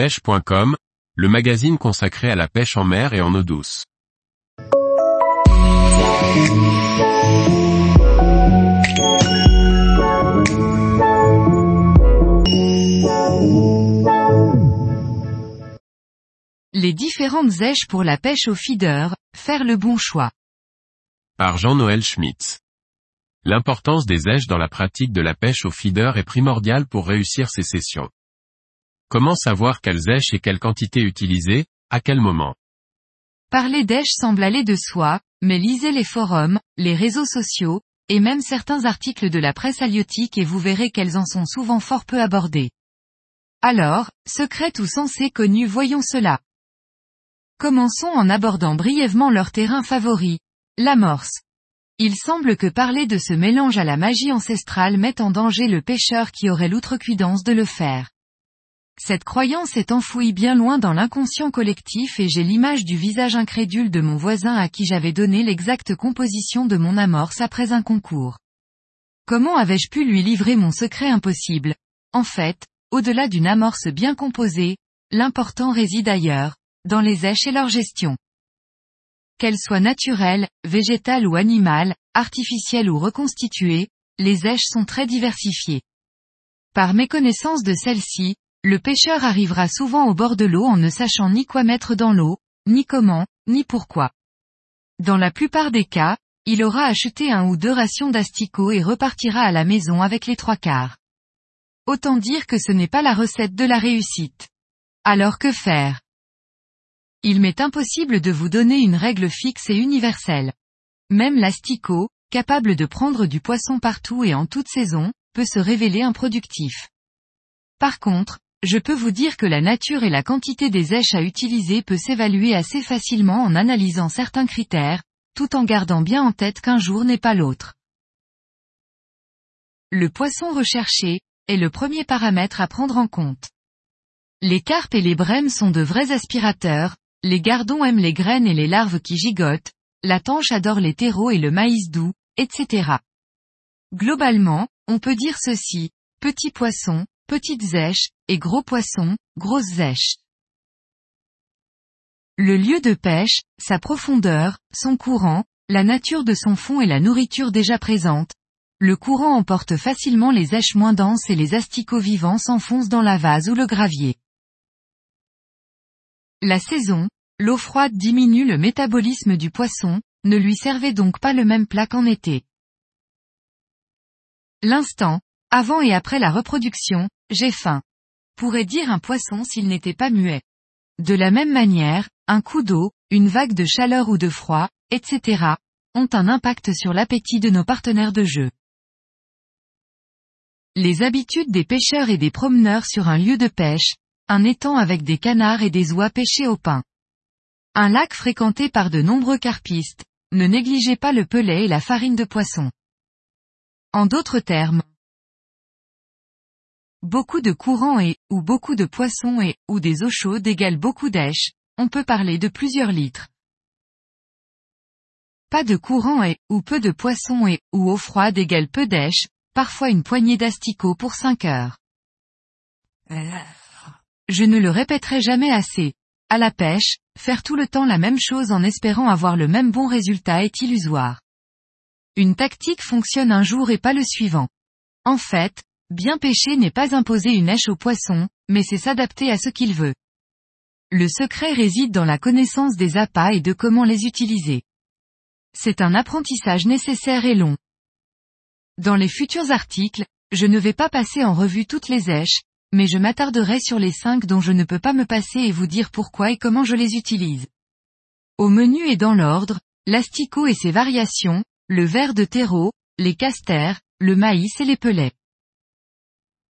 pêche.com, le magazine consacré à la pêche en mer et en eau douce. Les différentes zèches pour la pêche au feeder, faire le bon choix. Par Jean-Noël Schmitz. L'importance des zèches dans la pratique de la pêche au feeder est primordiale pour réussir ces sessions. Comment savoir quelles zèches et quelle quantité utiliser, à quel moment? Parler d'èches semble aller de soi, mais lisez les forums, les réseaux sociaux, et même certains articles de la presse halieutique et vous verrez qu'elles en sont souvent fort peu abordées. Alors, secrète ou censée connue voyons cela. Commençons en abordant brièvement leur terrain favori, l'amorce. Il semble que parler de ce mélange à la magie ancestrale mette en danger le pêcheur qui aurait l'outrecuidance de le faire. Cette croyance est enfouie bien loin dans l'inconscient collectif et j'ai l'image du visage incrédule de mon voisin à qui j'avais donné l'exacte composition de mon amorce après un concours. Comment avais-je pu lui livrer mon secret impossible? En fait, au-delà d'une amorce bien composée, l'important réside ailleurs, dans les èches et leur gestion. Qu'elles soient naturelles, végétales ou animales, artificielles ou reconstituées, les èches sont très diversifiées. Par méconnaissance de celles-ci, le pêcheur arrivera souvent au bord de l'eau en ne sachant ni quoi mettre dans l'eau, ni comment, ni pourquoi. Dans la plupart des cas, il aura acheté un ou deux rations d'asticots et repartira à la maison avec les trois quarts. Autant dire que ce n'est pas la recette de la réussite. Alors que faire? Il m'est impossible de vous donner une règle fixe et universelle. Même l'asticot, capable de prendre du poisson partout et en toute saison, peut se révéler improductif. Par contre, je peux vous dire que la nature et la quantité des èches à utiliser peut s'évaluer assez facilement en analysant certains critères, tout en gardant bien en tête qu'un jour n'est pas l'autre. Le poisson recherché, est le premier paramètre à prendre en compte. Les carpes et les brèmes sont de vrais aspirateurs, les gardons aiment les graines et les larves qui gigotent, la tanche adore les terreaux et le maïs doux, etc. Globalement, on peut dire ceci, petits poissons, petites zèches, et gros poissons, grosses zèches. Le lieu de pêche, sa profondeur, son courant, la nature de son fond et la nourriture déjà présente. Le courant emporte facilement les zèches moins denses et les asticots vivants s'enfoncent dans la vase ou le gravier. La saison, l'eau froide diminue le métabolisme du poisson, ne lui servez donc pas le même plat qu'en été. L'instant, avant et après la reproduction, j'ai faim. Pourrait dire un poisson s'il n'était pas muet. De la même manière, un coup d'eau, une vague de chaleur ou de froid, etc., ont un impact sur l'appétit de nos partenaires de jeu. Les habitudes des pêcheurs et des promeneurs sur un lieu de pêche, un étang avec des canards et des oies pêchées au pain. Un lac fréquenté par de nombreux carpistes, ne négligez pas le pelet et la farine de poisson. En d'autres termes, beaucoup de courants et, ou beaucoup de poissons et, ou des eaux chaudes égale beaucoup d'èches, on peut parler de plusieurs litres. Pas de courant et, ou peu de poissons et, ou eau froide égale peu d'èches, parfois une poignée d'asticots pour 5 heures. Je ne le répéterai jamais assez. À la pêche, faire tout le temps la même chose en espérant avoir le même bon résultat est illusoire. Une tactique fonctionne un jour et pas le suivant. En fait, bien pêcher n'est pas imposer une hache au poisson, mais c'est s'adapter à ce qu'il veut. Le secret réside dans la connaissance des appâts et de comment les utiliser. C'est un apprentissage nécessaire et long. Dans les futurs articles, je ne vais pas passer en revue toutes les èches, mais je m'attarderai sur les cinq dont je ne peux pas me passer et vous dire pourquoi et comment je les utilise. Au menu et dans l'ordre, l'asticot et ses variations, le ver de terreau, les casters, le maïs et les pelets.